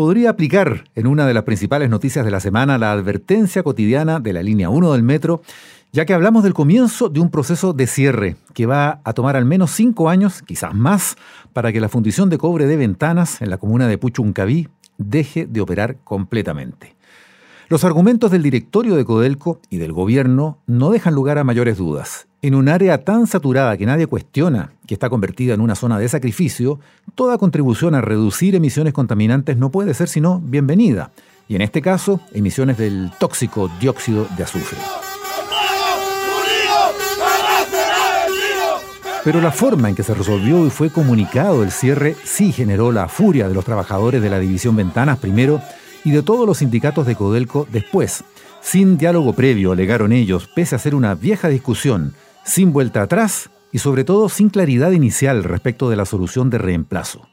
Podría aplicar en una de las principales noticias de la semana la advertencia cotidiana de la línea 1 del metro, ya que hablamos del comienzo de un proceso de cierre que va a tomar al menos cinco años, quizás más, para que la fundición de cobre de ventanas en la comuna de Puchuncaví deje de operar completamente. Los argumentos del directorio de Codelco y del gobierno no dejan lugar a mayores dudas. En un área tan saturada que nadie cuestiona, que está convertida en una zona de sacrificio, toda contribución a reducir emisiones contaminantes no puede ser sino bienvenida, y en este caso, emisiones del tóxico dióxido de azufre. Pero la forma en que se resolvió y fue comunicado el cierre sí generó la furia de los trabajadores de la división Ventanas primero y de todos los sindicatos de Codelco después. Sin diálogo previo, alegaron ellos, pese a ser una vieja discusión, sin vuelta atrás y sobre todo sin claridad inicial respecto de la solución de reemplazo.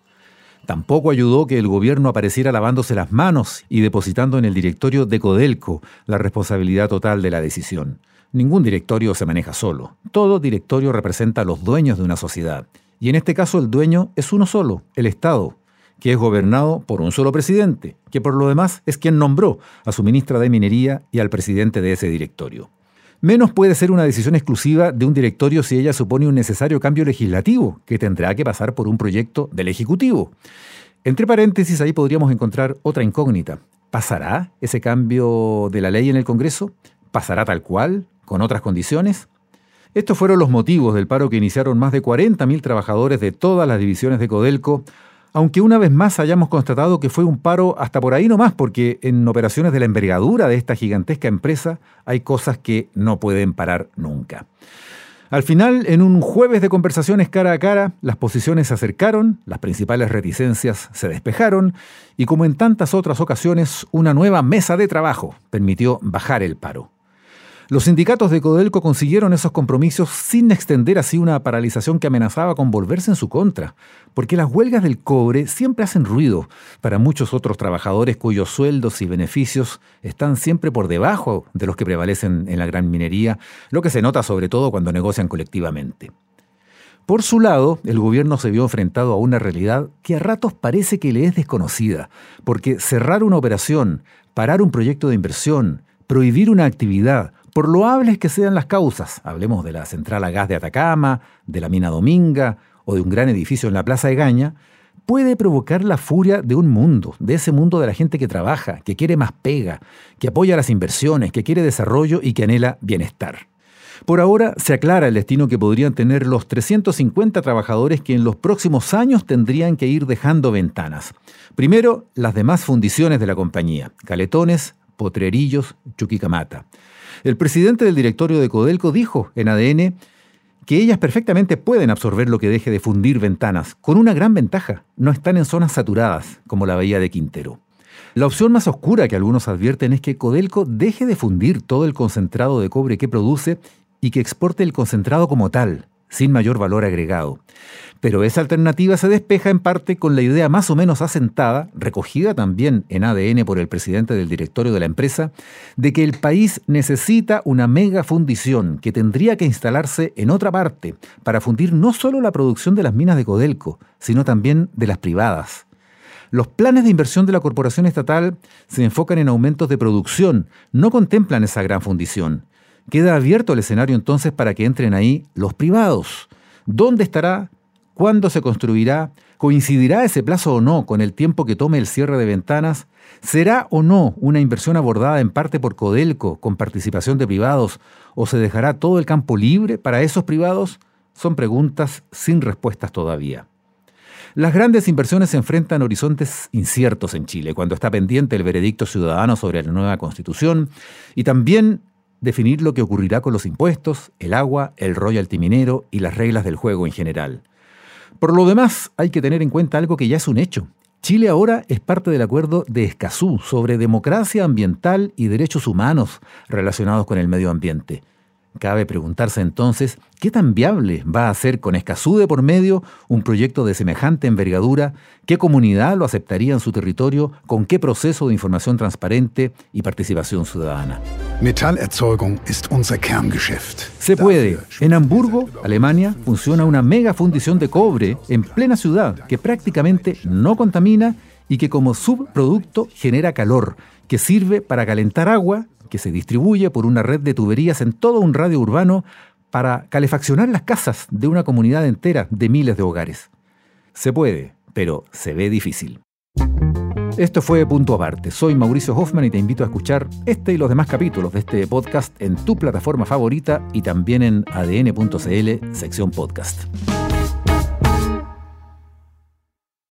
Tampoco ayudó que el gobierno apareciera lavándose las manos y depositando en el directorio de Codelco la responsabilidad total de la decisión. Ningún directorio se maneja solo. Todo directorio representa a los dueños de una sociedad. Y en este caso el dueño es uno solo, el Estado, que es gobernado por un solo presidente, que por lo demás es quien nombró a su ministra de Minería y al presidente de ese directorio. Menos puede ser una decisión exclusiva de un directorio si ella supone un necesario cambio legislativo, que tendrá que pasar por un proyecto del Ejecutivo. Entre paréntesis, ahí podríamos encontrar otra incógnita. ¿Pasará ese cambio de la ley en el Congreso? ¿Pasará tal cual? con otras condiciones? Estos fueron los motivos del paro que iniciaron más de 40.000 trabajadores de todas las divisiones de Codelco, aunque una vez más hayamos constatado que fue un paro hasta por ahí nomás, porque en operaciones de la envergadura de esta gigantesca empresa hay cosas que no pueden parar nunca. Al final, en un jueves de conversaciones cara a cara, las posiciones se acercaron, las principales reticencias se despejaron y como en tantas otras ocasiones, una nueva mesa de trabajo permitió bajar el paro. Los sindicatos de Codelco consiguieron esos compromisos sin extender así una paralización que amenazaba con volverse en su contra, porque las huelgas del cobre siempre hacen ruido para muchos otros trabajadores cuyos sueldos y beneficios están siempre por debajo de los que prevalecen en la gran minería, lo que se nota sobre todo cuando negocian colectivamente. Por su lado, el gobierno se vio enfrentado a una realidad que a ratos parece que le es desconocida, porque cerrar una operación, parar un proyecto de inversión, prohibir una actividad, por loables que sean las causas, hablemos de la central a gas de Atacama, de la mina Dominga o de un gran edificio en la Plaza de Gaña, puede provocar la furia de un mundo, de ese mundo de la gente que trabaja, que quiere más pega, que apoya las inversiones, que quiere desarrollo y que anhela bienestar. Por ahora se aclara el destino que podrían tener los 350 trabajadores que en los próximos años tendrían que ir dejando ventanas. Primero, las demás fundiciones de la compañía, Caletones, Potrerillos, Chuquicamata. El presidente del directorio de Codelco dijo en ADN que ellas perfectamente pueden absorber lo que deje de fundir ventanas, con una gran ventaja, no están en zonas saturadas, como la bahía de Quintero. La opción más oscura que algunos advierten es que Codelco deje de fundir todo el concentrado de cobre que produce y que exporte el concentrado como tal, sin mayor valor agregado. Pero esa alternativa se despeja en parte con la idea más o menos asentada, recogida también en ADN por el presidente del directorio de la empresa, de que el país necesita una mega fundición que tendría que instalarse en otra parte para fundir no solo la producción de las minas de Codelco, sino también de las privadas. Los planes de inversión de la corporación estatal se enfocan en aumentos de producción, no contemplan esa gran fundición. Queda abierto el escenario entonces para que entren ahí los privados. ¿Dónde estará? ¿Cuándo se construirá? ¿Coincidirá ese plazo o no con el tiempo que tome el cierre de ventanas? ¿Será o no una inversión abordada en parte por Codelco con participación de privados o se dejará todo el campo libre para esos privados? Son preguntas sin respuestas todavía. Las grandes inversiones se enfrentan horizontes inciertos en Chile, cuando está pendiente el veredicto ciudadano sobre la nueva constitución y también definir lo que ocurrirá con los impuestos, el agua, el royalty minero y las reglas del juego en general. Por lo demás, hay que tener en cuenta algo que ya es un hecho. Chile ahora es parte del acuerdo de Escazú sobre democracia ambiental y derechos humanos relacionados con el medio ambiente. Cabe preguntarse entonces, ¿qué tan viable va a ser con Escazú de por medio un proyecto de semejante envergadura? ¿Qué comunidad lo aceptaría en su territorio? ¿Con qué proceso de información transparente y participación ciudadana? Metallerzeugung ist unser Kerngeschäft. Se puede. En Hamburgo, Alemania, funciona una mega fundición de cobre en plena ciudad que prácticamente no contamina y que como subproducto genera calor, que sirve para calentar agua que se distribuye por una red de tuberías en todo un radio urbano para calefaccionar las casas de una comunidad entera de miles de hogares. Se puede, pero se ve difícil. Esto fue Punto Aparte. Soy Mauricio Hoffman y te invito a escuchar este y los demás capítulos de este podcast en tu plataforma favorita y también en adn.cl, sección podcast.